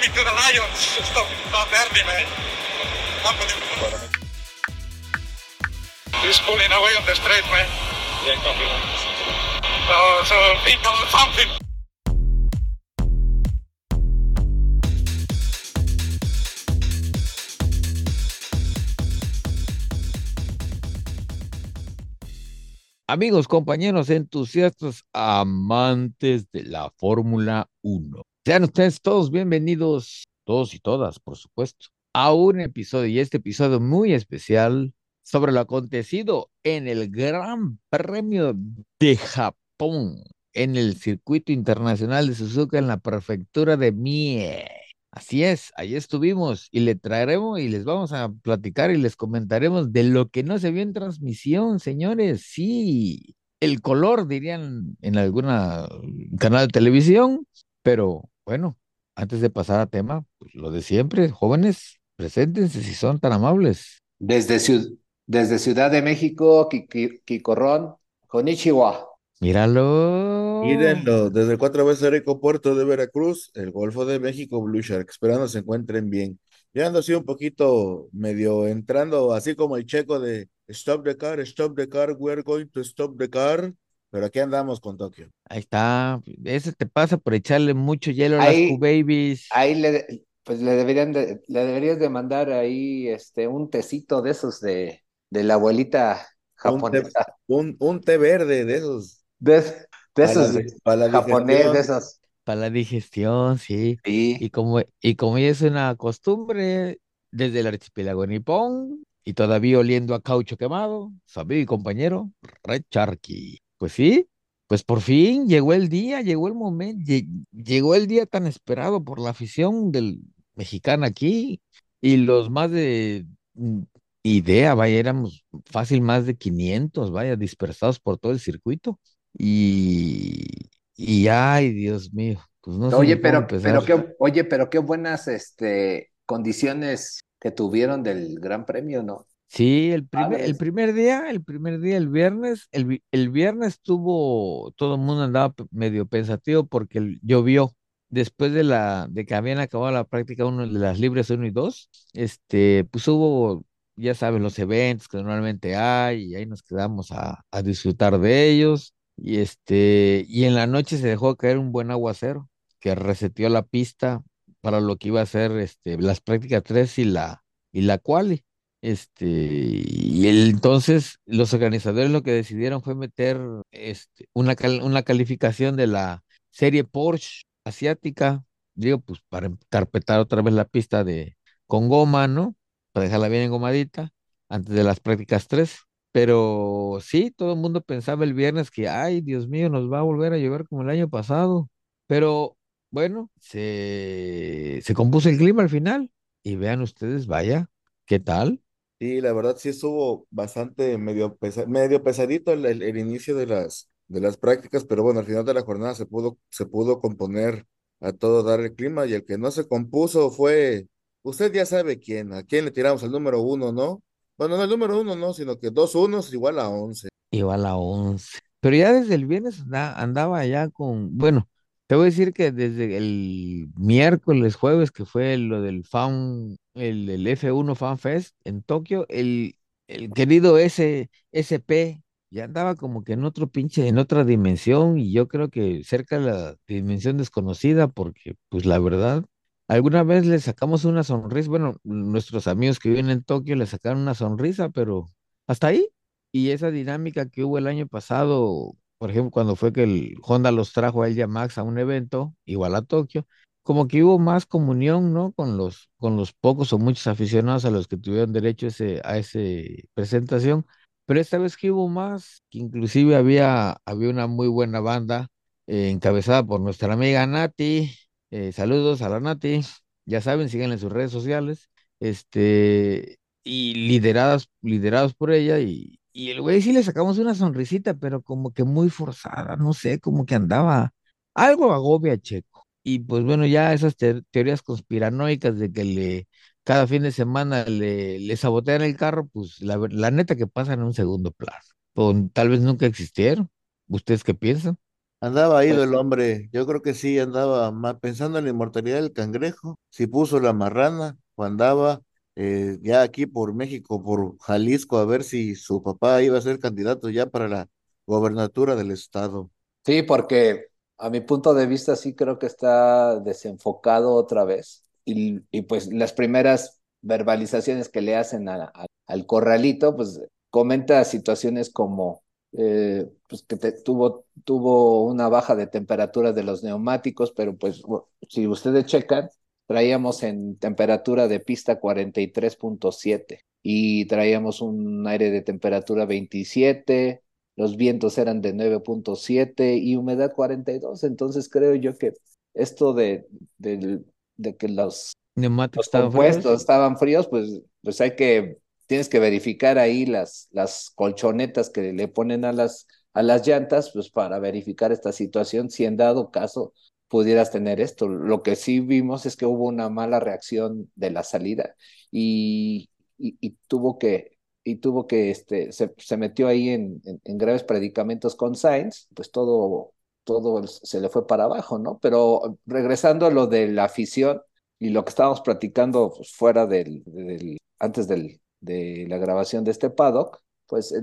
me the Lions. Stop, stop early, man. He's pulling away on the straight, man. Yeah, copy. So, so people, something. Amigos, compañeros, entusiastas, amantes de la Fórmula 1. Sean ustedes todos bienvenidos, todos y todas, por supuesto, a un episodio y este episodio muy especial sobre lo acontecido en el Gran Premio de Japón, en el circuito internacional de Suzuka en la prefectura de Mie. Así es, ahí estuvimos y le traeremos y les vamos a platicar y les comentaremos de lo que no se vio en transmisión, señores. Sí, el color, dirían en alguna canal de televisión, pero bueno, antes de pasar a tema, pues, lo de siempre, jóvenes, preséntense si son tan amables. Desde, Ciu- desde Ciudad de México, Kikorón, Konichiwa. Míralo. Mírenlo, desde el cuatro veces rico puerto de Veracruz, el Golfo de México, Blue Shark, esperando se encuentren bien. Ya ando así un poquito medio entrando, así como el checo de Stop the car, stop the car, we're going to stop the car. Pero aquí andamos con Tokio. Ahí está. Ese te pasa por echarle mucho hielo a las Ahí- Q-Babies. Ahí le, pues le deberían de- le deberías de mandar ahí este un tecito de esos de, de la abuelita Un té, japonesa. un, un té verde de esos. De, de Para esos la, de para la japonés, de digestión. esos. Para la digestión, sí. Sí. Y como, y como ya es una costumbre desde el archipiélago nipón y todavía oliendo a caucho quemado, su amigo y compañero, Red. Pues sí, pues por fin llegó el día, llegó el momento, llegó el día tan esperado por la afición del mexicano aquí y los más de mm, idea, vaya, éramos fácil más de 500, vaya, dispersados por todo el circuito. Y, y ay, Dios mío, pues no sé Oye, cómo pero, pero qué, oye, pero qué buenas este condiciones que tuvieron del Gran Premio, ¿no? Sí, el primer, el primer día, el primer día, el viernes, el, vi- el viernes tuvo, todo el mundo andaba medio pensativo porque llovió. Después de la, de que habían acabado la práctica uno de las libres uno y dos, este, pues hubo, ya saben, los eventos que normalmente hay, y ahí nos quedamos a, a disfrutar de ellos. Y este, y en la noche se dejó caer un buen aguacero que reseteó la pista para lo que iba a ser este, las prácticas 3 y la, y la quali. Este, y entonces los organizadores lo que decidieron fue meter este, una, una calificación de la serie Porsche asiática, digo, pues para carpetar otra vez la pista de con goma, ¿no? Para dejarla bien engomadita antes de las prácticas 3. Pero sí, todo el mundo pensaba el viernes que, ay, Dios mío, nos va a volver a llover como el año pasado. Pero bueno, se, se compuso el clima al final y vean ustedes, vaya, ¿qué tal? Sí, la verdad sí estuvo bastante medio, pesa- medio pesadito el, el- el inicio de las, de las prácticas, pero bueno, al final de la jornada se pudo, se pudo componer a todo dar el clima y el que no se compuso fue, usted ya sabe quién, a quién le tiramos al número uno, ¿no? Bueno, no el número uno, no, sino que dos unos igual a once. Iba a 11. Pero ya desde el viernes anda- andaba ya con, bueno, te voy a decir que desde el miércoles, jueves, que fue lo del Fan, el, el F1 Fan Fest en Tokio, el, el querido S, SP ya andaba como que en otro pinche, en otra dimensión y yo creo que cerca de la dimensión desconocida porque pues la verdad, alguna vez le sacamos una sonrisa, bueno, nuestros amigos que viven en Tokio le sacaron una sonrisa, pero hasta ahí. Y esa dinámica que hubo el año pasado, por ejemplo, cuando fue que el Honda los trajo a ella Max a un evento, igual a Tokio, como que hubo más comunión, ¿no? Con los, con los pocos o muchos aficionados a los que tuvieron derecho ese, a esa presentación. Pero esta vez que hubo más, que inclusive había, había una muy buena banda eh, encabezada por nuestra amiga Nati. Eh, saludos a la Nati. Ya saben, síganla en sus redes sociales. Este, y lideradas, liderados por ella, y, y el güey sí le sacamos una sonrisita, pero como que muy forzada, no sé, como que andaba algo agobia a Checo. Y pues bueno, ya esas te- teorías conspiranoicas de que le cada fin de semana le, le sabotean el carro, pues la, neta que pasan en un segundo plano. Tal vez nunca existieron. ¿Ustedes qué piensan? Andaba ido Pues el hombre, yo creo que sí, andaba más pensando en la inmortalidad del cangrejo, si puso la marrana o andaba eh, ya aquí por México, por Jalisco, a ver si su papá iba a ser candidato ya para la gobernatura del estado. Sí, porque a mi punto de vista sí creo que está desenfocado otra vez. Y, y pues las primeras verbalizaciones que le hacen a- a- al corralito, pues comenta situaciones como eh, pues que te- tuvo, tuvo una baja de temperatura de los neumáticos, pero pues si ustedes checan, traíamos en temperatura de pista 43.7 y traíamos un aire de temperatura 27 los vientos eran de 9.7 y humedad 42, entonces creo yo que esto de, del- de que los, los estaban compuestos fríos. estaban fríos, pues, pues hay que, tienes que verificar ahí las, las colchonetas que le ponen a las, a las llantas, pues para verificar esta situación, si en dado caso pudieras tener esto. Lo que sí vimos es que hubo una mala reacción de la salida y, tuvo que, este, se, metió ahí en, graves predicamentos con Sainz, pues todo, todo se le fue para abajo, ¿no? Pero regresando a lo de la afición y lo que estábamos platicando pues, fuera del, antes de la grabación de este paddock, pues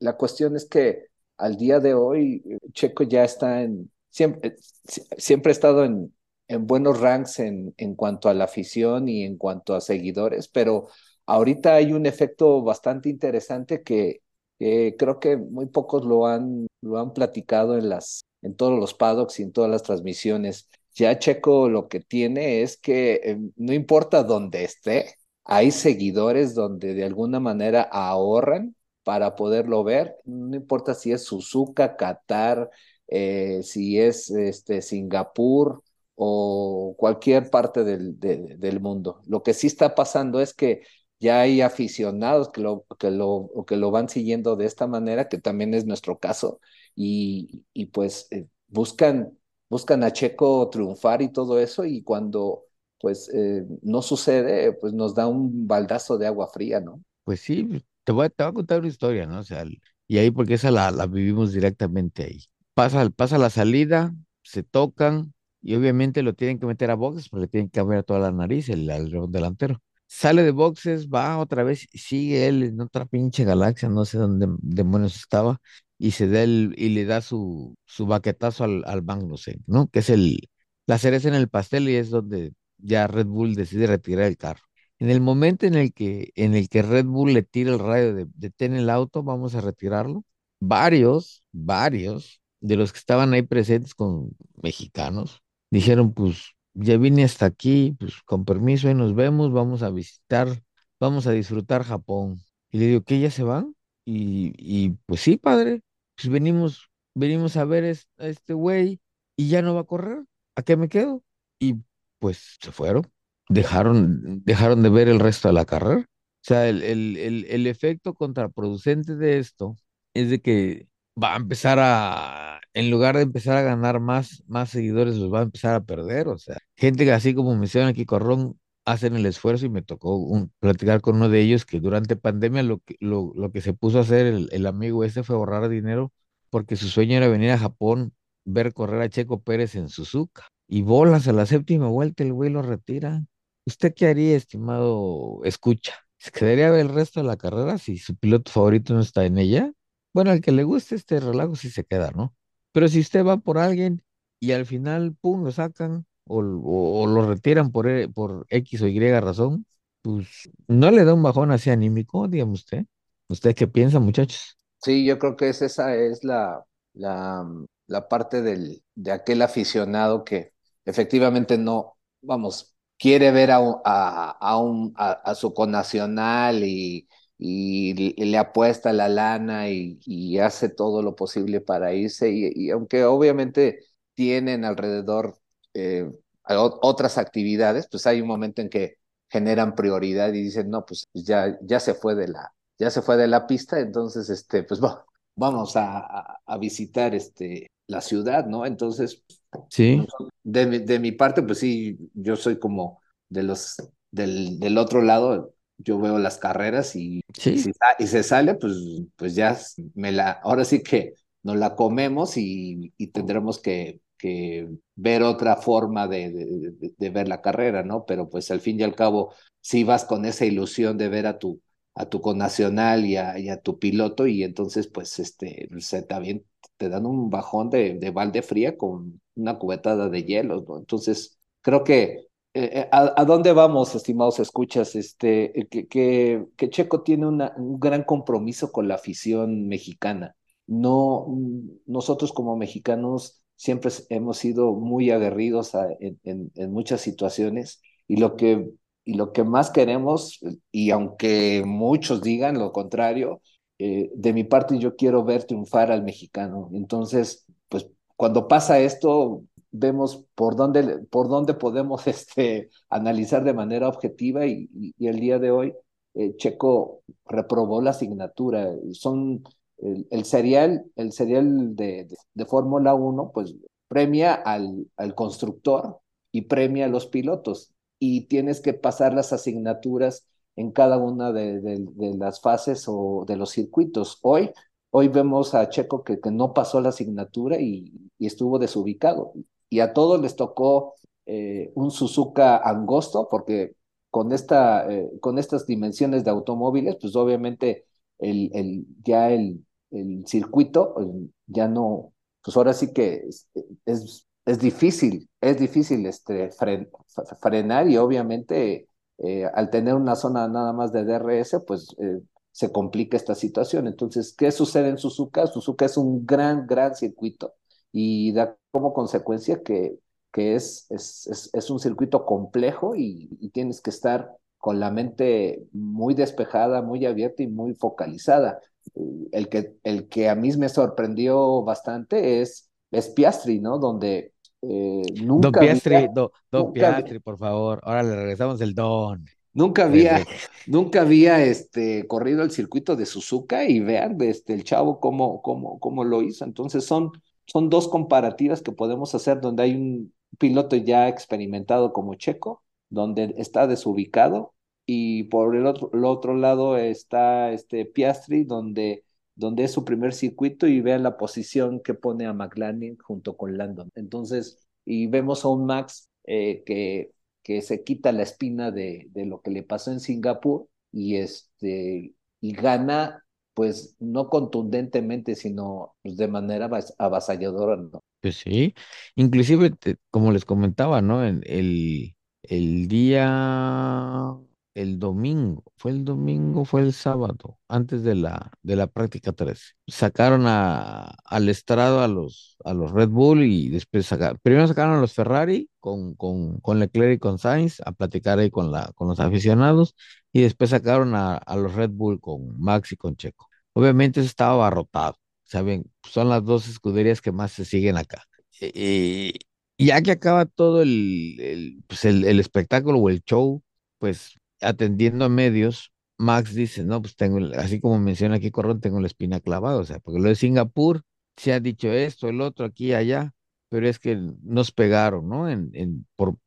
la cuestión es que al día de hoy eh, Checo ya está en, siempre, si- siempre ha estado en, en buenos ranks en, en cuanto a la afición y en cuanto a seguidores, pero ahorita hay un efecto bastante interesante que, creo que muy pocos lo han, lo han platicado en las, en todos los paddocks y en todas las transmisiones. Ya Checo lo que tiene es que eh, no importa dónde esté, hay seguidores donde de alguna manera ahorran para poderlo ver, no importa si es Suzuka, Qatar, eh, si es este, Singapur o cualquier parte del, de- del mundo. Lo que sí está pasando es que ya hay aficionados que lo, que lo, que lo van siguiendo de esta manera, que también es nuestro caso, y, y pues eh, buscan, buscan a Checo triunfar y todo eso, y cuando pues eh, no sucede, pues nos da un baldazo de agua fría, ¿no? Pues sí, te voy a, te voy a contar una historia, ¿no? O sea, y ahí porque esa la vivimos directamente ahí. Pasa, pasa la salida, se tocan y obviamente lo tienen que meter a boxes porque le tienen que cambiar toda la nariz, el alerón delantero. Sale de boxes, va otra vez sigue él en otra pinche galaxia, no sé dónde demonios estaba, y se da el, y le da su, su baquetazo al, al Magnussen, ¿no? Que es el, la cereza en el pastel y es donde ya Red Bull decide retirar el carro. En el momento en el que, en el que Red Bull le tira el rayo de detén el auto, vamos a retirarlo. Varios, varios de los que estaban ahí presentes con mexicanos dijeron, pues ya vine hasta aquí, pues con permiso, ahí nos vemos, vamos a visitar, vamos a disfrutar Japón. Y le digo, ¿qué ya se van? Y, y pues sí, padre, pues venimos, venimos a ver es- a este güey y ya no va a correr. ¿A qué me quedo? Y pues se fueron dejaron, dejaron de ver el resto de la carrera. O sea, el, el, el, el efecto contraproducente de esto es de que va a empezar a, en lugar de empezar a ganar más, más seguidores, los va a empezar a perder. O sea, gente que así como menciona aquí Corrón, hacen el esfuerzo y me tocó un- platicar con uno de ellos que durante pandemia lo que, lo, lo que se puso a hacer el, el amigo este fue ahorrar dinero porque su sueño era venir a Japón, ver correr a Checo Pérez en Suzuka. Y bolas a la séptima vuelta, el güey lo retira. ¿Usted qué haría, estimado escucha? ¿Se quedaría ver el resto de la carrera si su piloto favorito no está en ella? Bueno, al que le guste este relajo sí se queda, ¿no? Pero si usted va por alguien y al final, pum, lo sacan o, lo retiran por, E- por X o Y razón, pues no le da un bajón así anímico, dígame usted. ¿Usted qué piensa, muchachos? Sí, yo creo que es, esa es la, la, la parte del, de aquel aficionado que efectivamente no, vamos, quiere ver a, a, a, un, a, su connacional y, y le apuesta la lana y, y hace todo lo posible para irse. Y, y aunque obviamente tienen alrededor eh, otras actividades, pues hay un momento en que generan prioridad y dicen, no, pues ya, ya se fue de la ya se fue de la pista, entonces, este, pues va- vamos a, a- a visitar este, la ciudad, ¿no? Entonces, Sí, de mi, de mi parte, pues sí, yo soy como de los, del, del otro lado, yo veo las carreras y, y, si y se sale, pues, pues ya me la, ahora sí que nos la comemos y, tendremos que, que, ver otra forma de, de, ver la carrera, ¿no? Pero pues al fin y al cabo, si vas con esa ilusión de ver a tu, a tu connacional y a, y a tu piloto y entonces pues este, se, también te dan un bajón de, de balde fría con una cubetada de hielo, ¿no? Entonces, creo que eh, eh, ¿a, dónde vamos, estimados escuchas? Este, eh, que, Checo tiene un gran compromiso con la afición mexicana. No, nosotros como mexicanos siempre hemos sido muy aguerridos en, muchas situaciones y lo que y lo que más queremos, y aunque muchos digan lo contrario, de mi parte yo quiero ver triunfar al mexicano. Entonces, pues cuando pasa esto, vemos por dónde, por dónde podemos este, analizar de manera objetiva y, y, el día de hoy eh, Checo reprobó la asignatura. Son el, el serial, el serial de, de, Fórmula 1, pues premia al, al constructor y premia a los pilotos y tienes que pasar las asignaturas en cada una de, de, las fases o de los circuitos. Hoy, hoy vemos a Checo que, que no pasó la asignatura y, y, estuvo desubicado y a todos les tocó eh, un Suzuka angosto, porque con, esta, eh, con estas dimensiones de automóviles, pues obviamente el, el, ya el, el circuito eh, ya no, pues ahora sí que es, es, difícil, es difícil este, frenar y obviamente al tener una zona nada más de DRS, pues se complica esta situación. Entonces, ¿qué sucede en Suzuka? Suzuka es un gran, gran circuito y da como consecuencia que, que es, es, es, un circuito complejo y, tienes que estar con la mente muy despejada, muy abierta y muy focalizada. El que, el que a mí me sorprendió bastante es, es Piastri, ¿no? Donde eh, nunca... Don Piastri, don Piastri, por favor. Ahora le regresamos el don. Nunca había, nunca había este, corrido el circuito de Suzuka y vean este, el chavo cómo, cómo, cómo lo hizo. Entonces son, son dos comparativas que podemos hacer donde hay un piloto ya experimentado como Checo, donde está desubicado, y por el otro, lado está este Piastri, donde, donde es su primer circuito y vean la posición que pone a McLaren junto con Landon. Entonces, y vemos a un Max eh, que, que se quita la espina de, de lo que le pasó en Singapur y, este, y gana pues no contundentemente, sino pues, de manera avasalladora, ¿no? Pues sí, inclusive como les comentaba, ¿no? En el, el día, el domingo, fue el domingo, fue el sábado, antes de la, de la práctica 3. Sacaron a, al estrado a los, a los Red Bull y después sacaron, primero sacaron a los Ferrari con, con, con Leclerc y con Sainz a platicar ahí con, la, con los aficionados y después sacaron a, los Red Bull con Max y con Checo. Obviamente eso estaba abarrotado, ¿saben? Son las dos escuderías que más se siguen acá. Y ya que acaba todo el, el, pues el, el espectáculo o el show, pues atendiendo a medios, Max dice, no, pues tengo, así como menciona aquí Corrón, tengo la espina clavada, o sea, porque lo de Singapur se ha dicho esto, el otro, aquí, allá, pero es que nos pegaron, ¿no? En, en, por,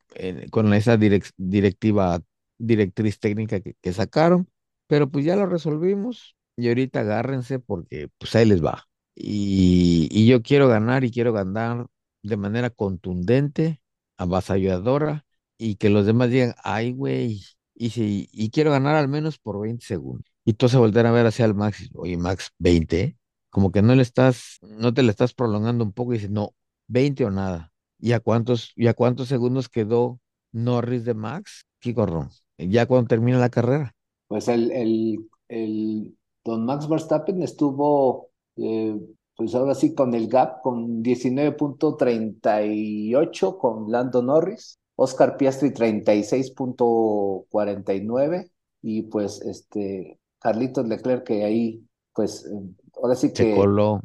con esa directiva, directriz técnica que, que, sacaron, pero pues ya lo resolvimos y ahorita agárrense porque pues ahí les va. Y, y yo quiero ganar y quiero ganar de manera contundente, avasalladora, y que los demás digan, ay, güey, y, si, y quiero ganar al menos por 20 segundos. Y tú se voltean a ver hacia el Max, oye, Max, 20, como que no le estás, no te le estás prolongando un poco y dices, no, 20 o nada. ¿Y a cuántos, y a cuántos segundos quedó Norris de Max? ¿Qué corrón? Ya cuando termina la carrera. Pues el, el, el don Max Verstappen estuvo, eh, pues ahora sí, con el gap, con 19.38 con Lando Norris, Oscar Piastri 36.49 y pues este Carlitos Leclerc que ahí, pues eh, ahora sí que... Se coló.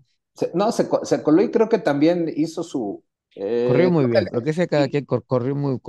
no, se, se, coló y creo que también hizo su... Eh, corrió muy bien, lo que sea cada quien, corrió muy,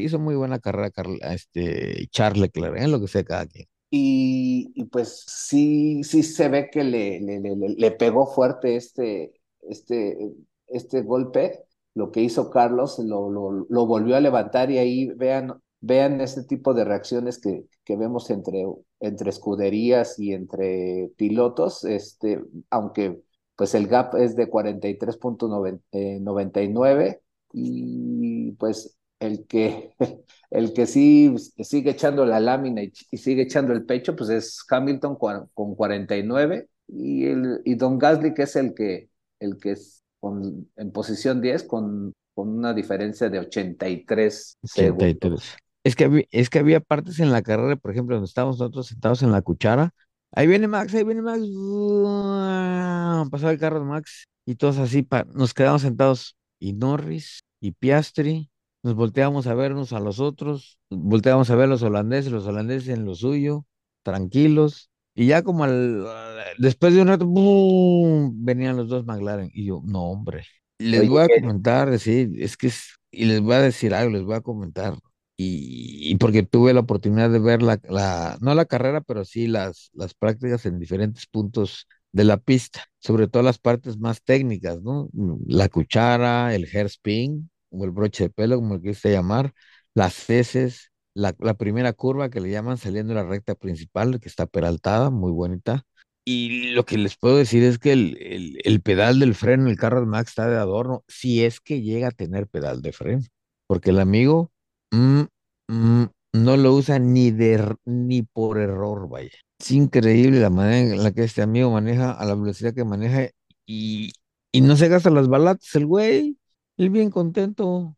hizo muy buena carrera este, Charles Leclerc, en lo que sea cada quien. Y, pues sí, sí se ve que le, le, le, pegó fuerte este, este, este golpe. Lo que hizo Carlos lo, lo, lo, volvió a levantar y ahí vean, vean este tipo de reacciones que, que vemos entre, entre escuderías y entre pilotos, este, aunque pues el gap es de 43.99 y pues el que, el que sí sigue echando la lámina y, sigue echando el pecho, pues es Hamilton con 49 y, el, y Don Gasly que es el que, el que es con, en posición 10 con, con una diferencia de 83, 83. segundos. Es que, es que había partes en la carrera, por ejemplo, donde estábamos nosotros sentados en la cuchara. Ahí viene Max, ahí viene Max. Pasaba el carro de Max y todos así, nos quedamos sentados. Y Norris y Piastri, nos volteamos a vernos a los otros, volteamos a ver a los holandeses, los holandeses en lo suyo, tranquilos. Y ya como al, después de un rato, venían los dos McLaren. Y yo, no, hombre. Les voy a comentar, sí, es que es, y les voy a decir algo, les voy a comentar y, porque tuve la oportunidad de ver la, la, no la carrera, pero sí las, las prácticas en diferentes puntos de la pista, sobre todo las partes más técnicas, ¿no? La cuchara, el hairspin, o el broche de pelo, como lo quise llamar, las heces, la, la, primera curva que le llaman saliendo de la recta principal, que está peraltada, muy bonita. Y lo que les puedo decir es que el, el, el pedal del freno, el carro de Max está de adorno, si es que llega a tener pedal de freno, porque el amigo Mm, mm, no lo usa ni de ni por error, vaya. Es increíble la manera en la que este amigo maneja, a la velocidad que maneja y, y no se gasta las balatas el güey. Él bien contento.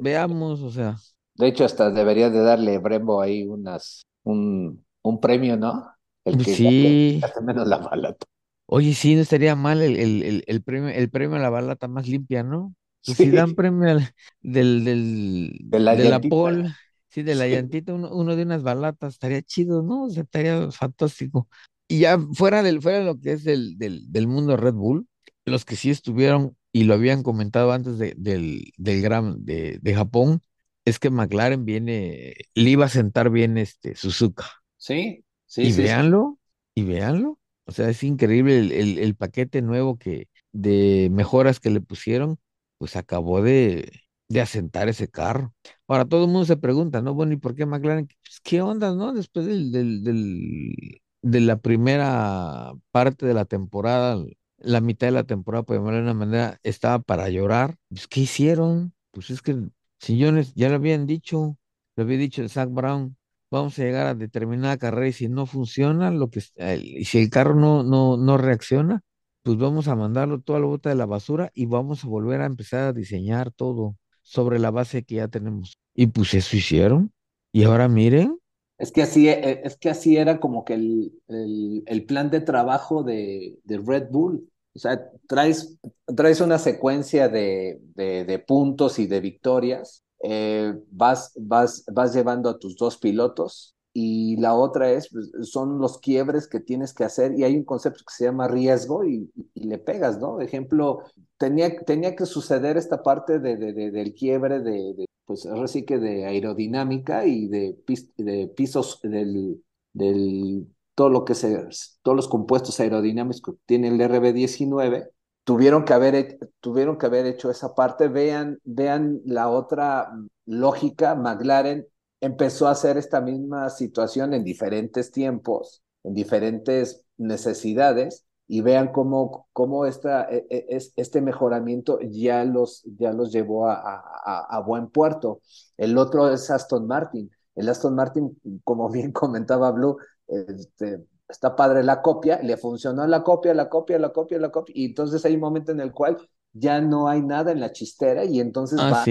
veamos, o sea. De hecho, hasta debería de darle Brembo ahí unas, un, un premio, ¿no? El que sí. menos la balata. Oye, sí, no estaría mal el, el, el, premio, el premio a la balata más limpia, ¿no? Pues si dan premio del, del, de la, de la pole, sí, de la llantita, uno, de unas balatas, estaría chido, ¿no? O sea, estaría fantástico. Y ya fuera del, fuera de lo que es del, del, del mundo Red Bull, los que sí estuvieron y lo habían comentado antes de, del, del Gran de, de Japón, es que McLaren viene, le iba a sentar bien este Suzuka. Sí, sí. Y véanlo, y véanlo. O sea, es increíble el, el, el, paquete nuevo que, de mejoras que le pusieron pues acabó de, de asentar ese carro. Ahora todo el mundo se pregunta, ¿no? Bueno, ¿y por qué McLaren? Pues, ¿Qué onda, no? Después del, del, de la primera parte de la temporada, la mitad de la temporada, por llamarlo de una manera, estaba para llorar. Pues, ¿qué hicieron? Pues es que, señores, ya lo habían dicho, lo había dicho Zach Brown, vamos a llegar a determinada carrera y si no funciona, lo que, y si el carro no, no, no reacciona, pues vamos a mandarlo toda la bota de la basura y vamos a volver a empezar a diseñar todo sobre la base que ya tenemos. Y pues eso hicieron. Y ahora miren. Es que así, e, es que así era como que el, el, plan de trabajo de, de, Red Bull. O sea, traes, traes una secuencia de, de, puntos y de victorias. Eh, vas, vas, vas llevando a tus dos pilotos y la otra es, pues, son los quiebres que tienes que hacer y hay un concepto que se llama riesgo y, le pegas, ¿no? Ejemplo, tenía, tenía que suceder esta parte de, del quiebre de, pues ahora sí que de aerodinámica y de, de pisos del, del, todo lo que se, todos los compuestos aerodinámicos que tiene el RB19, tuvieron que haber, tuvieron que haber hecho esa parte. Vean, vean la otra lógica, McLaren empezó a hacer esta misma situación en diferentes tiempos, en diferentes necesidades, y vean cómo, cómo esta, e, e, este mejoramiento ya los, ya los llevó a, a, buen puerto. El otro es Aston Martin. El Aston Martin, como bien comentaba Blue, este, está padre la copia, le funcionó la copia, la copia, la copia, la copia, y entonces hay un momento en el cual ya no hay nada en la chistera y entonces va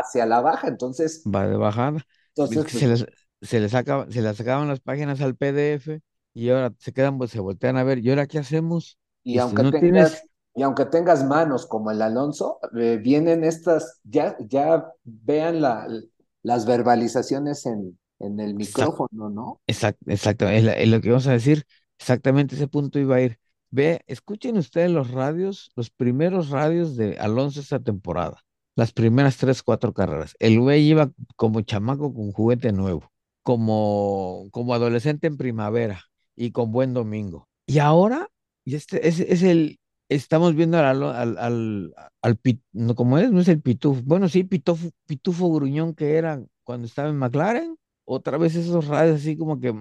hacia la baja, entonces... Va de bajada se, pues les, se, les se les sacaban las páginas al PDF y ahora se quedan, pues se voltean a ver, ¿y ahora qué hacemos? Y, aunque tengas, y aunque tengas manos como el Alonso, eh, vienen estas, ya, ya vean la, las verbalizaciones en, en el micrófono, ¿no? Exacto, exacto, es, lo que vamos a decir, exactamente ese punto iba a ir. Ve, escuchen ustedes los radios, los primeros radios de Alonso esta temporada las primeras tres, cuatro carreras. El güey iba como chamaco con juguete nuevo, como, como adolescente en primavera y con buen domingo. Y ahora, y este es, el, estamos viendo al, al, al, al no, como es, no es el pitufo, bueno, sí, pitufo, pitufo gruñón que era cuando estaba en McLaren, otra vez esos radios así como que,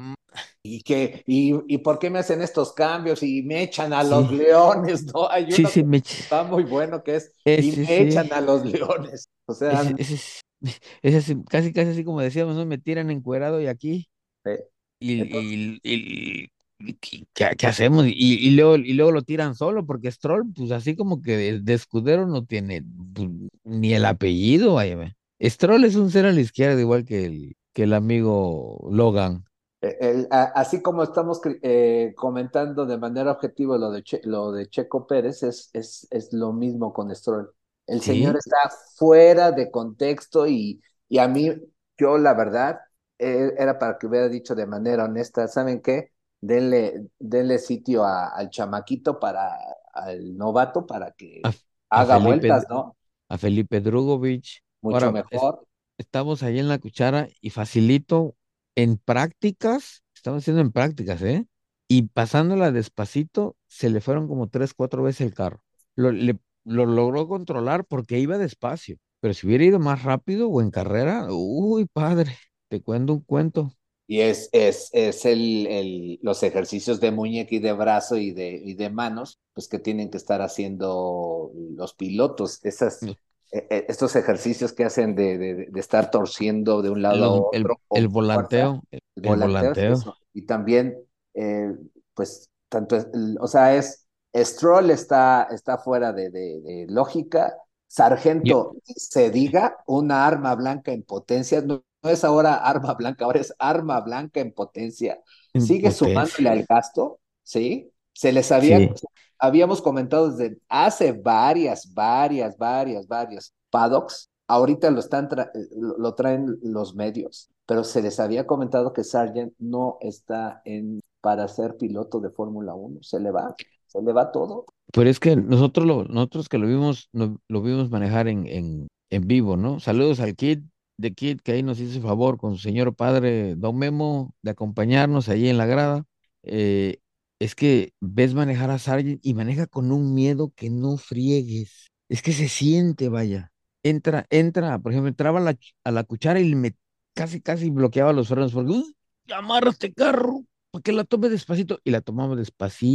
¿Y, que, y, ¿Y por qué me hacen estos cambios? Y me echan a los leones, ¿no? Hay uno sí, me... está muy bueno que es, y me echan a los leones. O sea, ese, casi, casi así como decíamos, ¿no? Me tiran encuerado y aquí. Y, y, y, ¿qué, ¿qué, hacemos? Y, y, luego, y luego lo tiran solo, porque Stroll, pues así como que de, de escudero no tiene pues, ni el apellido, vaya. Stroll es un ser a la izquierda, igual que el, que el amigo Logan. El, así como estamos eh, comentando de manera objetiva lo de, che, lo de Checo Pérez, es, es, es lo mismo con Stroll. El ¿Sí? señor está fuera de contexto y, y a mí, yo la verdad, eh, era para que hubiera dicho de manera honesta, ¿saben qué? Denle, denle sitio a, al chamaquito para, al novato para que a, haga a Felipe, vueltas, ¿no? A Felipe Drugovich. Mucho Ahora, mejor. Es, estamos ahí en la cuchara y facilito en prácticas, estamos haciendo en prácticas, ¿eh? Y pasándola despacito, se le fueron como tres, cuatro veces el carro. Lo, le, lo logró controlar porque iba despacio, pero si hubiera ido más rápido o en carrera, uy, padre, te cuento un cuento. Y es, es, es el, el, los ejercicios de muñeca y de brazo y de, y de manos, pues que tienen que estar haciendo los pilotos, esas, estos ejercicios que hacen de, de, de, estar torciendo de un lado a el, otro. el volanteo, el, el. Y también, eh, pues, tanto, o sea, es, Stroll está, está fuera de, de- lógica. Yo- Sargento, se diga, una arma blanca en potencia, no, no es ahora arma blanca, ahora es arma blanca en potencia. en Sigue potencia. sumándole al gasto, ¿sí? Se les había, Sí, habíamos comentado desde hace varias, varias, varias, varias paddocks. Ahorita lo están tra- lo, traen los medios, pero se les había comentado que Sargent no está en para ser piloto de Fórmula 1. Se le va, se le va todo. pero es que nosotros lo, nosotros que lo vimos, lo vimos manejar en, en, en vivo, ¿no? Saludos al Kid, de Kid, que ahí nos hizo el favor con su señor padre Don Memo de acompañarnos ahí en la grada. Eh, es que ves manejar a Sargent y maneja con un miedo que no friegues. Es que se siente, vaya. Entra, entra, por ejemplo, entraba a la, a la cuchara y me casi, casi bloqueaba los frenos porque, "Uy, amarra este carro, para que la tome despacito. Y la tomamos despacito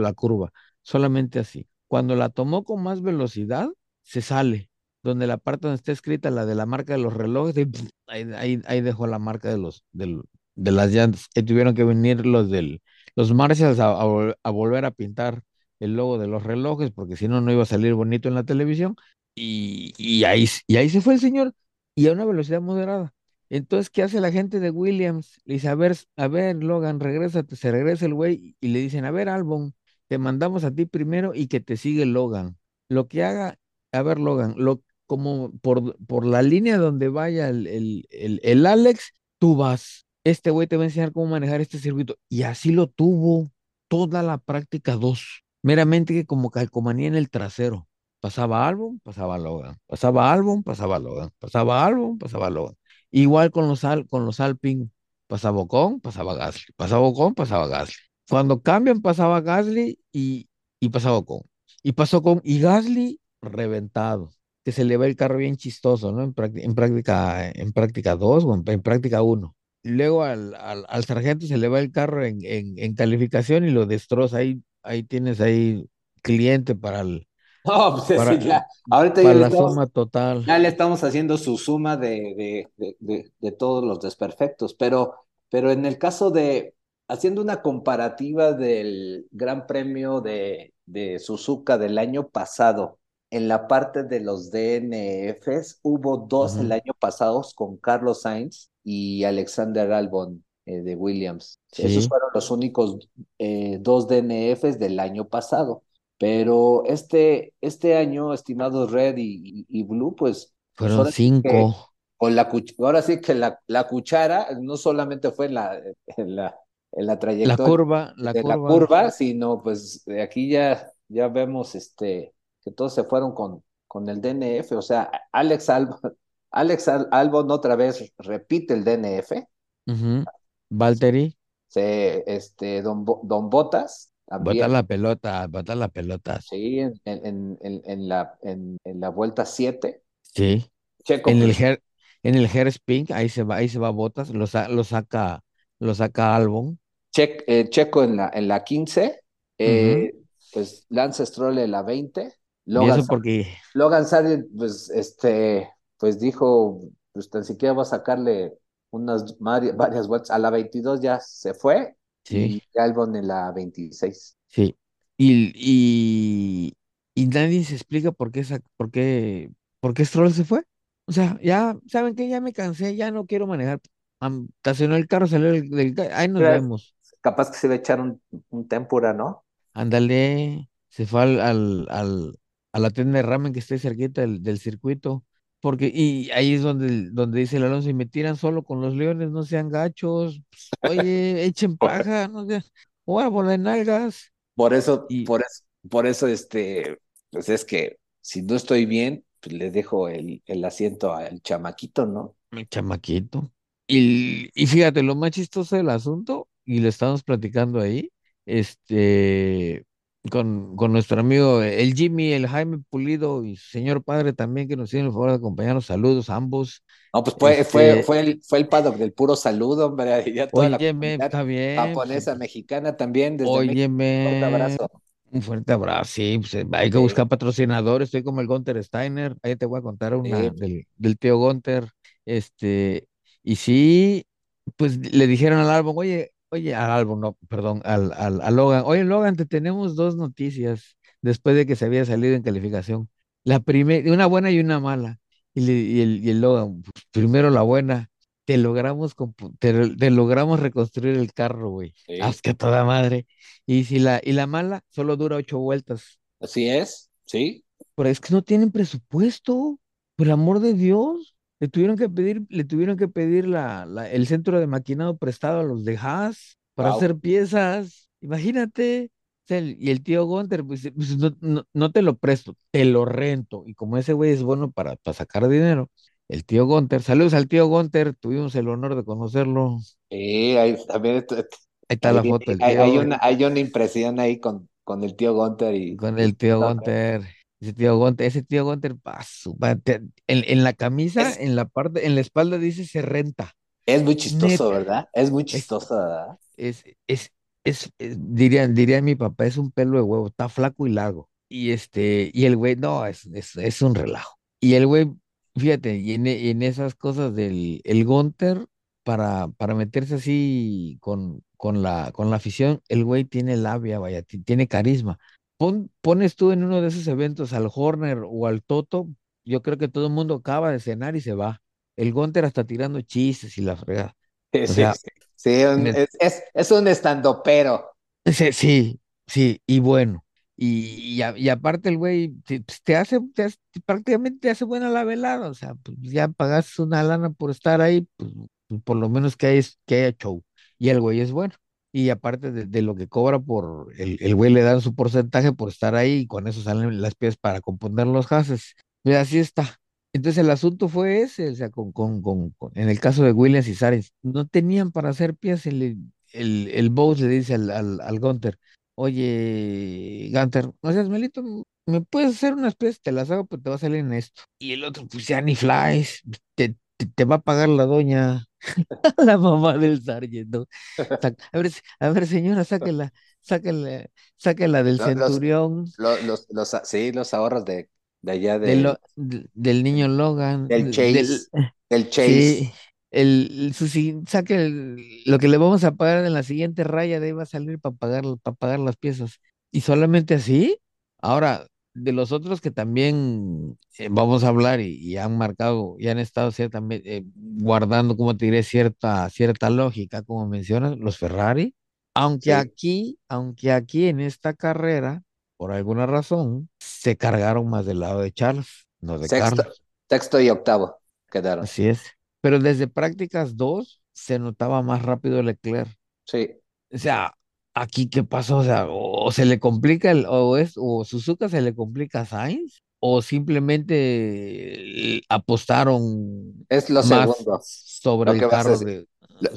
la curva, solamente así. Cuando la tomó con más velocidad, se sale. Donde la parte donde está escrita la de la marca de los relojes, ahí, ahí, ahí dejó la marca de los, del- de las llantas. Tuvieron que venir los del, los Marshalls a, a vol- a volver a pintar el logo de los relojes, porque si no, no iba a salir bonito en la televisión. Y, y ahí, y ahí se fue el señor, y a una velocidad moderada. Entonces, ¿qué hace la gente de Williams? Le dice, a ver, a ver, Logan, regrésate, se regresa el güey, y le dicen, a ver, Albon, te mandamos a ti primero y que te sigue Logan. Lo que haga, a ver, Logan, lo, como por, por la línea donde vaya el, el, el, el Alex, tú vas. Este güey te va a enseñar cómo manejar este circuito. Y así lo tuvo toda la práctica 2. Meramente que como calcomanía en el trasero. Pasaba álbum, pasaba Logan. Pasaba álbum, pasaba Logan. Pasaba álbum, pasaba Logan. Igual con los, al, con los Alpine. Pasaba Ocon, pasaba Gasly. Pasaba Ocon, pasaba Gasly. Cuando cambian, pasaba Gasly y, y pasaba Ocon. Y pasó con y Gasly reventado. Que se le va el carro bien chistoso, ¿no? En, práctica, en práctica, en práctica 2 o en, en práctica 1. Luego al, al, al, sargento se le va el carro en, en, en calificación y lo destroza. Ahí, ahí tienes ahí cliente para el, No, pues para, ya, ahorita ya para le la estamos, suma total. ya le estamos haciendo su suma de, de, de, de, de todos los desperfectos, pero, pero en el caso de, haciendo una comparativa del Gran Premio de, de Suzuka del año pasado, en la parte de los DNFs, hubo dos el año pasado con Carlos Sainz y Alexander Albon eh, de Williams. Esos fueron los únicos eh, dos DNFs del año pasado. Pero este, este año, estimados Red y, y- y Blue, pues, pues fueron que cinco. con la ahora sí que la, la cuchara no solamente fue en la, en la, en la La trayectoria curva, la de la curva. curva, sino pues de aquí ya, ya vemos este, que todos se fueron con, con el DNF. O sea, Alex Albon, Alex Al- Albon otra vez repite el DNF. Ujú. Valtteri, Se, este, Don, Don Botas bota también. la pelota, bota la pelota. Sí, en, en, en, en la, en, en la vuelta 7. Sí. Checo, En el Her- En el Hairspin, ahí se va, ahí se va Botas, lo, sa- lo saca, lo saca Albon. Che- eh, Checo en la, en la 15, Ujú. eh, pues Lance Stroll en la 20, Y Logan, eso porque Logan Sargent, pues, este, pues dijo, pues tan siquiera va a sacarle unas vari- varias vueltas. A la 22 ya se fue sí, y Albon en la 26. sí. Y, y, y nadie se explica por qué, esa, por qué, por qué Stroll se fue. O sea, ya, ¿saben qué? Ya me cansé, ya no quiero manejar. Estacionó el carro, salió del, ahí nos Pero vemos. capaz que se va a echar un, un tempura, ¿no? Ándale, se fue al, al, al- a la tienda de ramen que ahí cerquita del, del circuito. Porque, y ahí es donde, donde dice el Alonso, y me tiran solo con los leones, no sean gachos. Pues, oye, echen paja, no sean, de nalgas. Por eso, Y por eso, por eso, este, pues es que si no estoy bien, pues le dejo el, el asiento al chamaquito, ¿no? mi chamaquito. Y, y fíjate, lo más chistoso del asunto, y lo estamos platicando ahí, este, con, con nuestro amigo el Jimmy, el Jaime Pulido y su señor padre también, que nos hicieron el favor de acompañarnos. Saludos a ambos. No, pues fue, fue, Este, fue el, fue el paddock del puro saludo, hombre, ya toda la óyeme, comunidad está bien, pues, japonesa, mexicana también, desde México, un fuerte óyeme, abrazo. un fuerte abrazo. Sí, pues, eh, hay que Sí, buscar patrocinadores. Estoy como el Gunter Steiner. Ahí te voy a contar una sí, del, del tío Gunter. Este, y sí, pues le dijeron al álbum, oye, oye, al álbum, no, perdón, al, al, a Logan, oye, Logan, te tenemos dos noticias después de que se había salido en calificación. La primera, una buena y una mala. Y, le- y el, y el Logan, pues, primero la buena, te logramos, te, te logramos reconstruir el carro, güey. Haz sí, que toda madre. Y si la, y la mala solo dura ocho vueltas. así es, sí, Pero es que no tienen presupuesto, por el amor de Dios. Le tuvieron que pedir, le tuvieron que pedir la, la- el centro de maquinado prestado a los de Haas para wow. hacer piezas. Imagínate. O sea, el- y el tío Gunter, pues, pues, no, no, no te lo presto, te lo rento. Y como ese güey es bueno para, para sacar dinero, el tío Gunter, saludos al tío Gunter, tuvimos el honor de conocerlo. Sí, ahí también Ahí está ahí la foto del hay, hay tío. una, hay una impresión ahí con, con el tío Gunter y, Con el tío Gunter, ese tío Gunter, ese tío Gunter, en, en la camisa, es, en la parte, en la espalda dice se renta. es muy chistoso, Neta, ¿verdad? Es muy es, chistoso, ¿verdad? es, es, es, es- diría, diría mi papá, es un pelo de huevo, está flaco y largo. Y este, y el güey, no, es, es, es un relajo. Y el güey, fíjate, y en, en esas cosas del el Gunter, para, para meterse así con, con la, con la afición, el güey tiene labia, vaya, ti- tiene carisma. Pon- pones tú en uno de esos eventos al Horner o al Toto, yo creo que todo el mundo acaba de cenar y se va. El Gunter hasta tirando chistes y la fregada. Sí, O sí, sea, sí. Sí, un- net- es, es, es un estandopero. Sí, sí, sí, y bueno, y, y, a- y aparte el güey te, pues, te hace, te hace- prácticamente te hace buena la velada, o sea, pues ya pagas una lana por estar ahí, pues, pues, por lo menos que haya, que haya show, y el güey es bueno, y aparte de, de lo que cobra por, el, el güey le dan su porcentaje por estar ahí, y con eso salen las piezas para componer los haces, y así está. Entonces el asunto fue ese, o con, con, con, con- en el caso de Williams y Sainz, no tenían para hacer piezas, el, el, el le dice al, al, al Gunter, oye, Gunter, no seas melito, ¿me puedes hacer unas piezas? Te las hago, pero te va a salir en esto. Y el otro, pues ya ni flies, te, te, te va a pagar la doña, la mamá del sargento. A ver, a ver, señora, sáquela, sáquela, sáquela del Los, centurión, los, los, los- sí, los ahorros de, de allá del, del, lo- del, niño Logan, del Chase, del Sí, Chase. el, el- su, si- saque el- lo que le vamos a pagar en la siguiente raya, de ahí va a salir para pagar, para pagar las piezas. Y solamente así. Ahora, de los otros que también eh, vamos a hablar y, y han marcado y han estado ciertamente eh, guardando, como te diré, cierta, cierta lógica, como mencionas, los Ferrari. Aunque Sí. aquí, aunque aquí en esta carrera, por alguna razón, se cargaron más del lado de Charles, no de Sexto, Carlos. sexto y octavo quedaron. Así es. Pero desde prácticas 2 se notaba más rápido Leclerc. Sí. O sea, aquí qué pasó, o sea, o, o se le complica el, o es, o Suzuka se le complica a Sainz, o simplemente eh, apostaron Es lo más segundo. sobre Lo el carro de,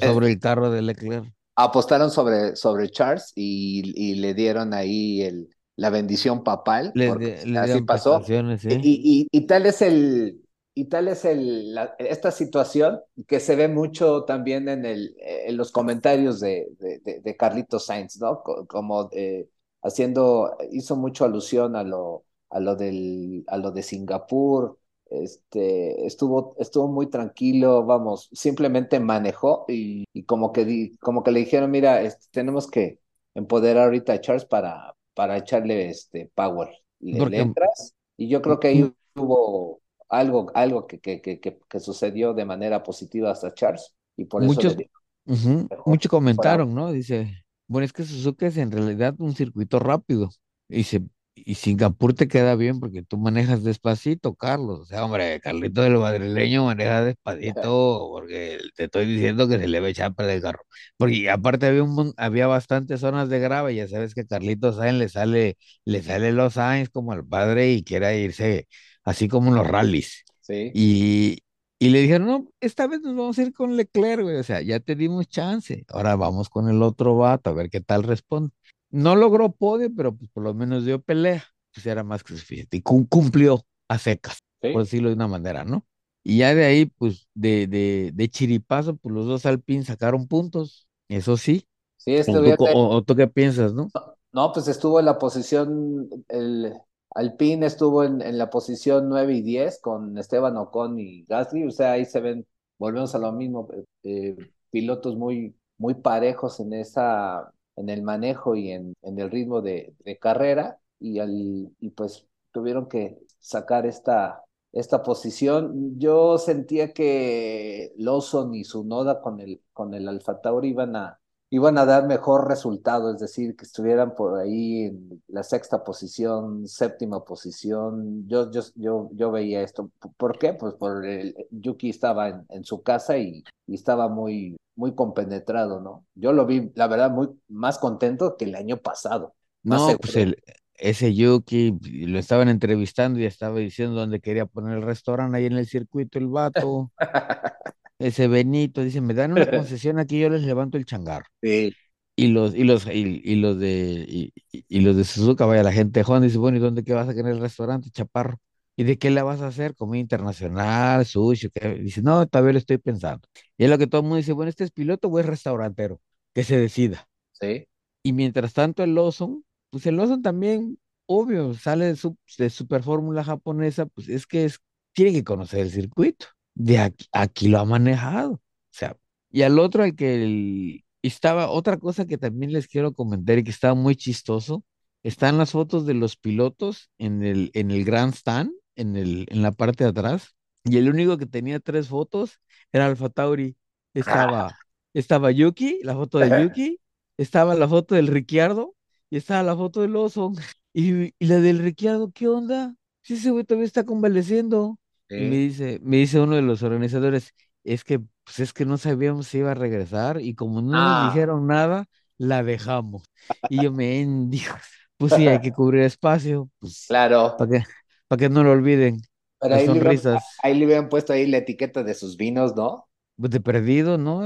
eh, sobre el carro de Leclerc. apostaron sobre, sobre Charles y, y le dieron ahí el, la bendición papal, Le, porque de- le así pasó. y, y tal es el, y tal es el, esta situación que se ve mucho también en, el, en los comentarios de, de, de Carlitos Sainz, ¿no? Como eh, haciendo, hizo mucho alusión a lo, a lo, del, a lo de Singapur, este, estuvo, estuvo muy tranquilo, vamos, simplemente manejó y, y como, que di, como que le dijeron, mira, este, tenemos que empoderar ahorita a Charles para, para echarle este power. Le, Porque... le entras y yo creo que ahí hubo algo, algo que, que, que, que, sucedió de manera positiva hasta Charles y por muchos, eso... Uh -huh, muchos comentaron, ¿no? Dice, bueno, es que Suzuka es en realidad un circuito rápido y se y Singapur te queda bien porque tú manejas despacito, Carlos. O sea, hombre, Carlito del madrileño maneja despacito porque te estoy diciendo que se le ve echar el carro. Porque aparte había un había bastantes zonas de grava, ya sabes que Carlito Sainz le sale, le sale los Sainz como al padre y quiere irse así como en los rallies. Sí. Y, y le dijeron, no, esta vez nos vamos a ir con Leclerc, güey. O sea, ya te dimos chance. Ahora vamos con el otro vato a ver qué tal responde. No logró podio, pero pues por lo menos dio pelea. Pues era más que suficiente. Y cumplió a secas, ¿Sí? por decirlo de una manera, ¿no? Y ya de ahí, pues, de, de, de chiripazo, pues los dos Alpine sacaron puntos. Eso sí. Sí, este o, tú, o, o, tú qué piensas, no? No, pues estuvo en la posición, el Alpine estuvo en, en la posición 9 y 10 con Esteban Ocon y Gasly. O sea, ahí se ven, volvemos a lo mismo, eh, pilotos muy, muy parejos en esa en el manejo y en, en el ritmo de, carrera y, al, y pues tuvieron que sacar esta, esta posición. Yo sentía que Lawson y Sunoda con el, con el Alfa Tauri iban a, iban a dar mejor resultado, es decir, que estuvieran por ahí en la sexta posición, séptima posición. Yo, yo, yo, yo veía esto. ¿Por qué? Pues por el Yuki estaba en, en su casa y, y, estaba muy, muy compenetrado, ¿no? Yo lo vi, la verdad, muy más contento que el año pasado. No, pues el, ese Yuki lo estaban entrevistando y estaba diciendo dónde quería poner el restaurante ahí en el circuito, el vato. ese Benito dice, me dan una concesión aquí, yo les levanto el changar. Sí. Y los, y los, y, y los de, y, y, los de Suzuka, vaya, la gente de Juan dice, bueno, ¿y dónde qué vas a querer el restaurante, chaparro? ¿Y de qué la vas a hacer? ¿Comida internacional, sushi? ¿qué? Dice, no, todavía lo estoy pensando. Y es lo que todo el mundo dice, bueno, ¿este es piloto o es restaurantero? Que se decida. Sí. Y mientras tanto el Lawson, pues el Lawson también, obvio, sale de, su, de super fórmula japonesa, pues es que es, tiene que conocer el circuito de aquí, aquí, lo ha manejado. O sea, y al otro, al que el, estaba, otra cosa que también les quiero comentar y que estaba muy chistoso, están las fotos de los pilotos en el, en el grandstand, en, el, en la parte de atrás, y el único que tenía tres fotos era Alfa Tauri. Estaba, estaba Yuki, la foto de Yuki, estaba la foto del Ricciardo, y estaba la foto del Oso. Y, y la del Ricciardo, ¿qué onda? Si ese güey todavía está convaleciendo. Sí. Y me dice, me dice uno de los organizadores, es que, pues es que no sabíamos si iba a regresar y como no ah. nos dijeron nada, la dejamos. Y yo me dijo, pues sí, hay que cubrir espacio, pues. Claro. Para que, para que no lo olviden. Pero ahí le, hubieran, ahí le hubieran puesto ahí la etiqueta de sus vinos, ¿no? Pues de perdido, ¿no?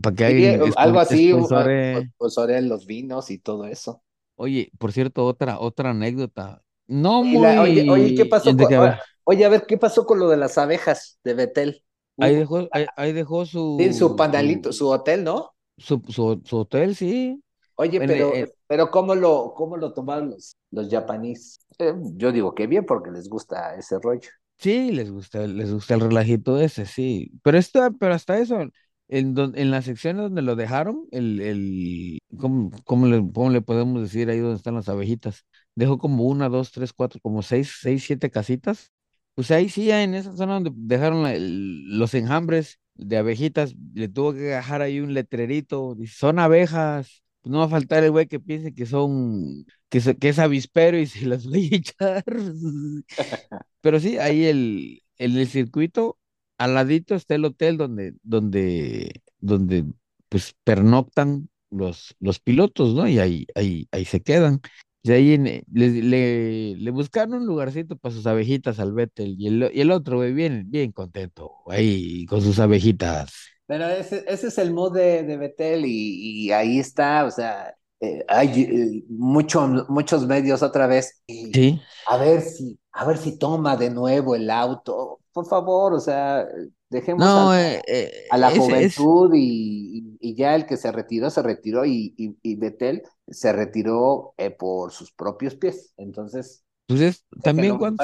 Para que sí, hay algo así, sponsore los vinos y todo eso. Oye, por cierto, otra, otra anécdota. No muy. La, oye, oye, ¿qué pasó con, Oye, a ver, ¿qué pasó con lo de las abejas de Betel? Ahí dejó, ahí, ahí dejó su. Sí, su pandalito, su hotel, ¿no? Su, su, su hotel, sí. Oye, bueno, pero, eh, pero ¿cómo lo, cómo lo tomaron los, los japoneses? Eh, yo digo que bien, porque les gusta ese rollo. Sí, les gusta, les gusta el relajito ese, sí. Pero esto, pero hasta eso, en, don, en la sección donde lo dejaron, el, el ¿cómo, cómo, le, ¿cómo le podemos decir ahí donde están las abejitas? Dejó como una, dos, tres, cuatro, como seis, seis, siete casitas pues ahí sí, en esa zona donde dejaron el, los enjambres de abejitas, le tuvo que dejar ahí un letrerito, dice, son abejas, pues no va a faltar el güey que piense que son, que, que es avispero y se las voy a echar. Pero sí, ahí el, en el circuito, al ladito está el hotel donde, donde, donde pues pernoctan los, los pilotos, ¿no? Y ahí, ahí, ahí se quedan. Y ahí le, le, le, buscaron un lugarcito para sus abejitas al Vettel y el, y el otro, güey, bien, bien contento, ahí con sus abejitas. Pero ese, ese es el mood de, de Vettel y, y, ahí está, o sea, eh, hay eh, mucho, muchos medios otra vez. Y sí. A ver si, a ver si toma de nuevo el auto. Por favor, o sea, dejemos No, a, eh, eh, a la es, juventud y, y- y ya el que se retiró, se retiró y, y, y Betel se retiró eh, por sus propios pies. Entonces, pues es también cuando,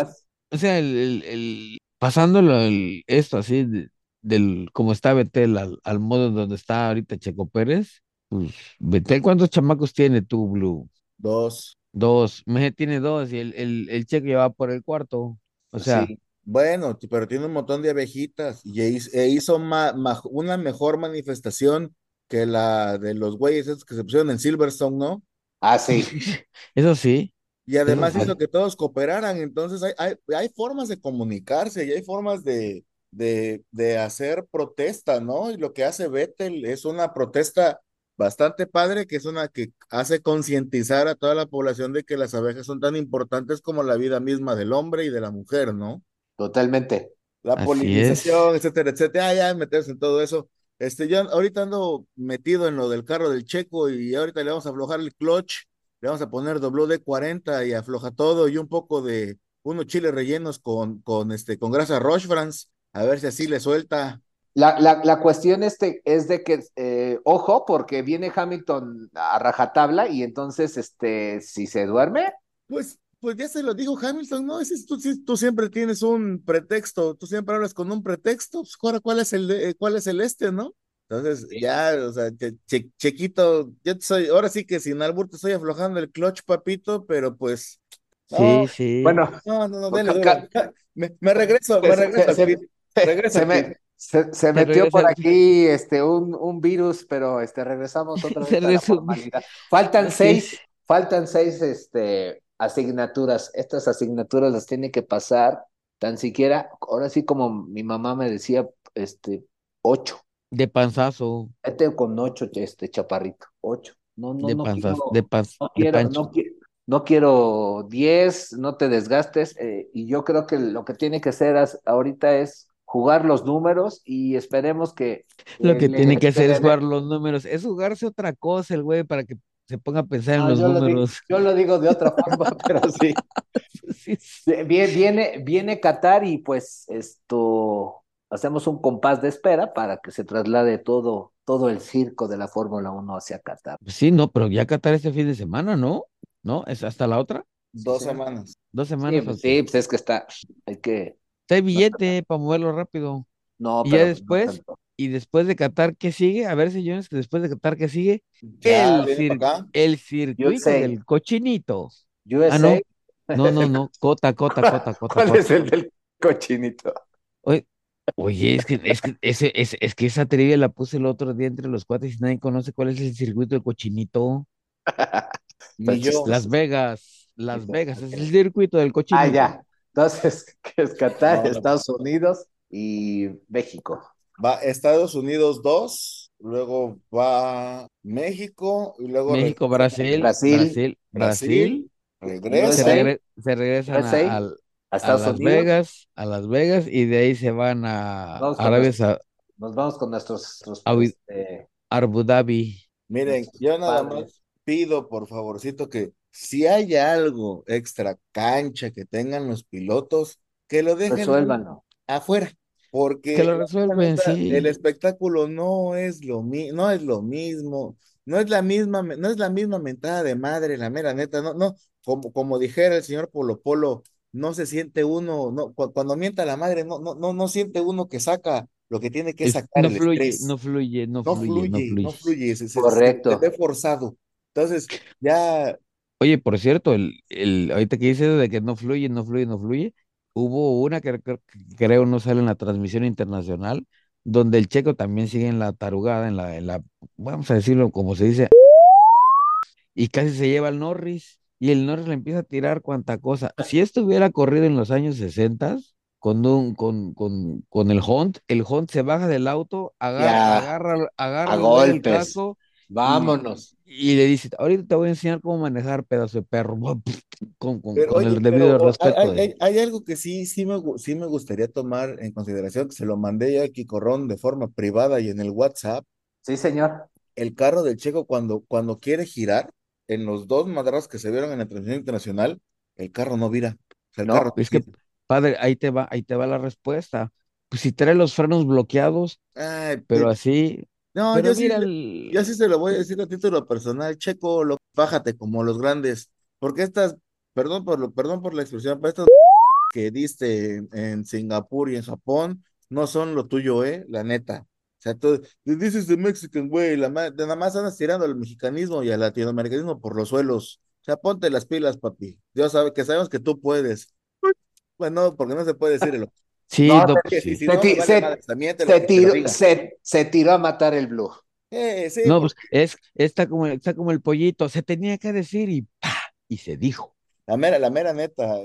o sea, el, el, el- pasándolo el- esto así de- del como está Betel al, al modo donde está ahorita Checo Pérez, pues Betel, ¿cuántos chamacos tiene tú, Blue? Dos. Dos, Meje tiene dos y el, el, el Checo ya va por el cuarto. O sea, Sí, Bueno, pero tiene un montón de abejitas y e hizo, hizo ma- ma- una mejor manifestación que la de los güeyes esos que se pusieron en Silverstone, ¿no? ah, sí. eso sí, Y además hizo que todos cooperaran, entonces hay, hay, hay formas de comunicarse y hay formas de, de, de hacer protesta, ¿no? Y lo que hace Vettel es una protesta bastante padre, que es una que hace concientizar a toda la población de que las abejas son tan importantes como la vida misma del hombre y de la mujer, ¿no? Totalmente. La Así polinización, es. etcétera, etcétera. Ah, ya meterse en todo eso. Este, yo ahorita ando metido en lo del carro del Checo y ahorita le vamos a aflojar el clutch, le vamos a poner WD-40 y afloja todo y un poco de unos chiles rellenos con, con, este, con grasa Roche France, a ver si así le suelta. La, la, la cuestión este es de que, eh, ojo, porque viene Hamilton a rajatabla y entonces, este, si se duerme, Pues, pues ya se lo dijo Hamilton, ¿no? Es- tú, tú siempre tienes un pretexto, tú siempre hablas con un pretexto, pues ahora cuál es el, de- cuál es el este, ¿no? Entonces, Sí. ya, o sea, che- che- Chequito, yo te soy, ahora sí que sin albur te estoy aflojando el clutch, papito, pero pues, no, sí, sí. bueno, no, no, no, dele. Me, me regreso, me se, regreso se- regreso me, metió por aquí este, un, un virus, pero este, regresamos otra vez a la formalidad. Faltan seis, faltan seis este, asignaturas. Estas asignaturas las tiene que pasar tan siquiera, ahora sí como mi mamá me decía, este, ocho. De panzazo, Vete con ocho, este chaparrito, ocho. No, no, de no panzazo, quiero, de panz, no quiero, pancho. no quiero, no quiero diez, no te desgastes. eh, y yo creo que lo que tiene que hacer as- ahorita es jugar los números y esperemos que Lo que tiene que este, hacer es jugar los números, es jugarse otra cosa el güey para que se ponga a pensar en No, los yo, lo digo, números. yo lo digo de otra forma, pero sí. Sí, sí. Viene, viene, viene Qatar y pues esto hacemos un compás de espera para que se traslade todo, todo el circo de la Fórmula 1 hacia Qatar. Sí, no, pero ya Qatar este fin de semana, ¿no? ¿No? ¿Es hasta la otra? Dos semanas. Dos Sí, semanas. pues, sí, pues es que está, hay que, Hay billete para moverlo rápido. no, Y ya pero no después. Y después de Qatar, ¿qué sigue? A ver, señores, que después de Qatar, ¿qué sigue? Ya, El, cir- el circuito USA. del cochinito. USA, Ah, no. No, no, no. Cota, cota, cota, cota, ¿cuál cota. es el del cochinito? Oye, oye, es que, es que, ese, es, es que esa trivia la puse el otro día entre los cuates y nadie conoce cuál es el circuito del cochinito. Ni yo. Las Vegas, Las Vegas, es el circuito del Ah, cochinito. ya. Entonces, que es Qatar, No, no. Estados Unidos y México. Va Estados Unidos dos, luego va México y luego México, Brasil, Brasil, Brasil, Brasil, Brasil, se, regresa. USA. regre- se regresan a, al- a a Estados Las Unidos. Vegas, a Las Vegas y de ahí se van a Vamos Arabia nuestros- Sa- Nos vamos con nuestros, nuestros, Abu- Abu Dhabi. Miren, yo nada padres. más pido por favorcito que si hay algo extra cancha que tengan los pilotos, que lo dejen Resuélvanlo. afuera, porque Que lo la resuelven, neta, sí. el espectáculo no es lo mi- no es lo mismo, no es la misma, no es la misma mentada de madre, la mera neta, no, no, como, como dijera el señor Polo Polo, no se siente uno, no, cu- cuando mienta la madre, no, no, no, no siente uno que saca lo que tiene que Es- sacar no fluye, no fluye, no No fluye, no fluye, no fluye, se, se- se- Correcto. se ve forzado. Entonces, ya, Oye, por cierto, el, el, ahorita que dices de que no fluye, no fluye, no fluye, hubo una que, que creo no sale en la transmisión internacional, donde el checo también sigue en la tarugada, en la, en la, vamos a decirlo como se dice, y casi se lleva al Norris, y el Norris le empieza a tirar cuanta cosa. Si esto hubiera corrido en los años 60, con un, con, con, con el Hunt, el Hunt se baja del auto, agarra, agarra, agarra A el güey el golpes. Vámonos. y le dice, ahorita te voy a enseñar cómo manejar pedazo de perro, con, con, pero con oye, el debido respeto hay, de... hay- hay algo que sí, sí me, sí me gustaría tomar en consideración, que se lo mandé ya a Quicorrón de forma privada y en el WhatsApp, Sí, señor. el carro del Checo cuando, cuando quiere girar, en los dos madrazos que se vieron en la transmisión internacional, el carro no vira. O sea, el No, carro Es que, padre, ahí te va, ahí te va la respuesta. Pues si trae los frenos bloqueados, Ay, pero pi- así, no, pero yo sí, el- yo sí se lo voy a decir a título personal, Checo, lo, bájate como los grandes, porque estas, perdón por lo, perdón por la expresión, pero estas que diste en, en Singapur y en Japón no son lo tuyo, eh, la neta. O sea, tú, is the Mexican way, la de nada más andas tirando al mexicanismo y al latinoamericanismo por los suelos. O sea, ponte las pilas, papi. Dios sabe que sabemos que tú puedes. Bueno, porque no se puede decirlo. Sí, No, no, se- pues se- sí. Se vale tiró, se, a matar el Blue. Eh, sí, No, porque pues es, está como, está como el pollito, se tenía que decir y ¡pa! y se dijo. la mera, la mera neta.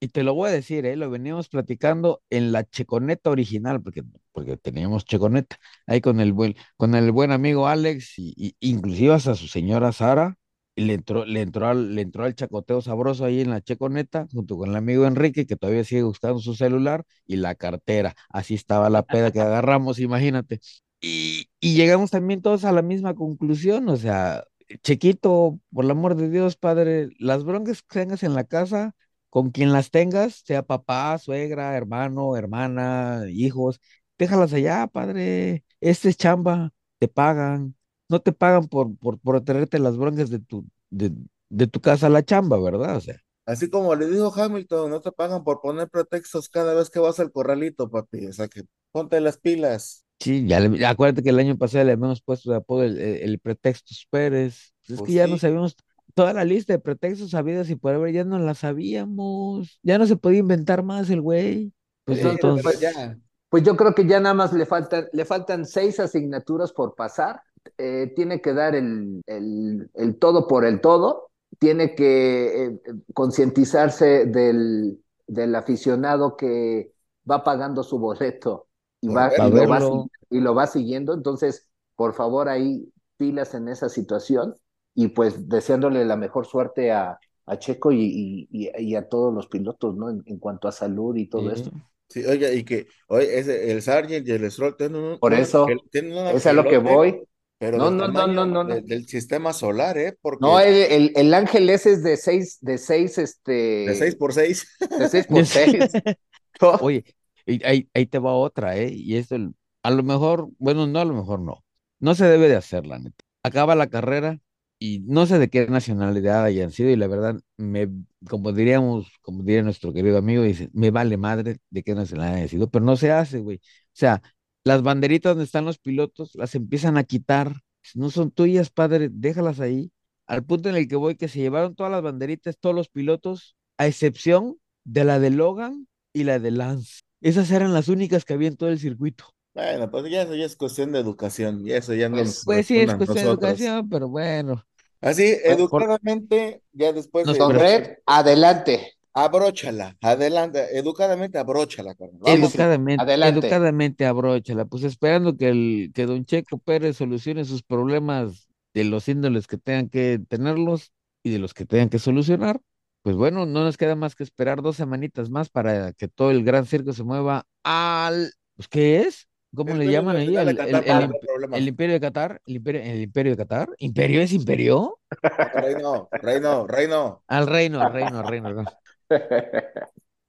Y te lo voy a decir, ¿eh? Lo veníamos platicando en la checoneta original, porque, porque teníamos checoneta, ahí con el buen, con el buen amigo Alex, y, y inclusive hasta su señora Sara, y le entró, le entró al, le entró al chacoteo sabroso ahí en la checoneta, junto con el amigo Enrique, que todavía sigue buscando su celular, y la cartera. Así estaba la peda que agarramos, imagínate. Y, y llegamos también todos a la misma conclusión, o sea, Chequito, por el amor de Dios, padre, las broncas que tengas en la casa, con quien las tengas, sea papá, suegra, hermano, hermana, hijos, déjalas allá, padre. Este es chamba, te pagan. No te pagan por, por, por traerte las broncas de tu, de, de tu casa a la chamba, ¿verdad? O sea, Así como le dijo Hamilton, no te pagan por poner pretextos cada vez que vas al corralito, papi. O sea que ponte las pilas. sí, ya le- acuérdate que el año pasado le habíamos puesto de apodo el, el, el pretextos Pérez. Es Pues que ya no sabíamos toda la lista de pretextos sabidas y por haber, ya no la sabíamos. Ya no se podía inventar más el güey. Pues entonces. pues, ya. Pues yo creo que ya nada más le faltan, le faltan seis asignaturas por pasar. Eh, tiene que dar el, el, el todo por el todo. Tiene que eh, concientizarse del, del aficionado que va pagando su boleto y, va, y, lo va, verlo. si- y lo va siguiendo. Entonces, por favor, ahí pilas en esa situación y pues deseándole la mejor suerte a, a Checo y, y, y- y a todos los pilotos, ¿no? En, en cuanto a salud y todo Sí. esto. Sí, oiga, y que oye, ese, el Sargent y el Stroll tienen un, Por eso, tienen Es a lo que voy. Pero No, del no, no, no, no, no. de- del sistema solar, ¿eh? Porque No, el, el, el ángel ese es de seis, de seis, este, de 6 por 6 de seis por seis. No, Oye, y ahí, ahí te va otra, ¿eh? Y esto, a lo mejor, bueno, no, a lo mejor no. No se debe de hacer, la neta. Acaba la carrera y no sé de qué nacionalidad hayan sido y la verdad, me, como diríamos, como diría nuestro querido amigo, dice, me vale madre de qué nacionalidad hayan sido, pero no se hace, güey. O sea, las banderitas donde están los pilotos las empiezan a quitar. No son tuyas, padre, déjalas ahí. Al punto en el que voy, que se llevaron todas las banderitas, todos los pilotos, a excepción de la de Logan y la de Lance. Esas eran las únicas que había en todo el circuito. Bueno, pues ya eso ya es cuestión de educación, y eso ya no Pues- nos Pues sí, es cuestión de educación, pero bueno. Así, educadamente, ya después Nos de red, adelante. Abróchala, adelante, educadamente abróchala, educadamente, adelante. educadamente abróchala, pues esperando que el, que don Checo Pérez solucione sus problemas de los índoles que tengan que tenerlos y de los que tengan que solucionar. Pues bueno, no nos queda más que esperar dos semanitas más para que todo el gran circo se mueva al, pues ¿qué es? ¿Cómo le llaman ahí? El, el- el imperio de Qatar, el imperio, el imperio de Qatar, ¿imperio es imperio? Reino, reino, reino. Al reino, al reino, al reino.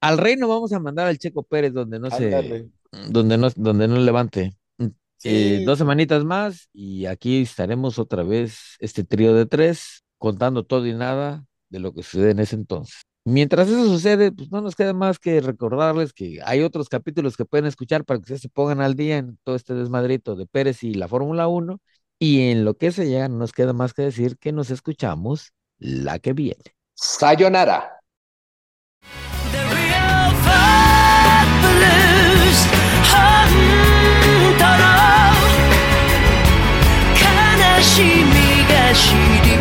Al reino vamos a mandar al Checo Pérez donde no se, donde no, donde no levante. Eh, dos semanitas más y aquí estaremos otra vez, este trío de tres, contando todo y nada de lo que sucede en ese entonces. Mientras eso sucede, pues no nos queda más que recordarles que hay otros capítulos que pueden escuchar para que ustedes se pongan al día en todo este desmadrito de Pérez y la Fórmula 1. Y en lo que se llega, no nos queda más que decir que nos escuchamos la que viene. Sayonara. she did.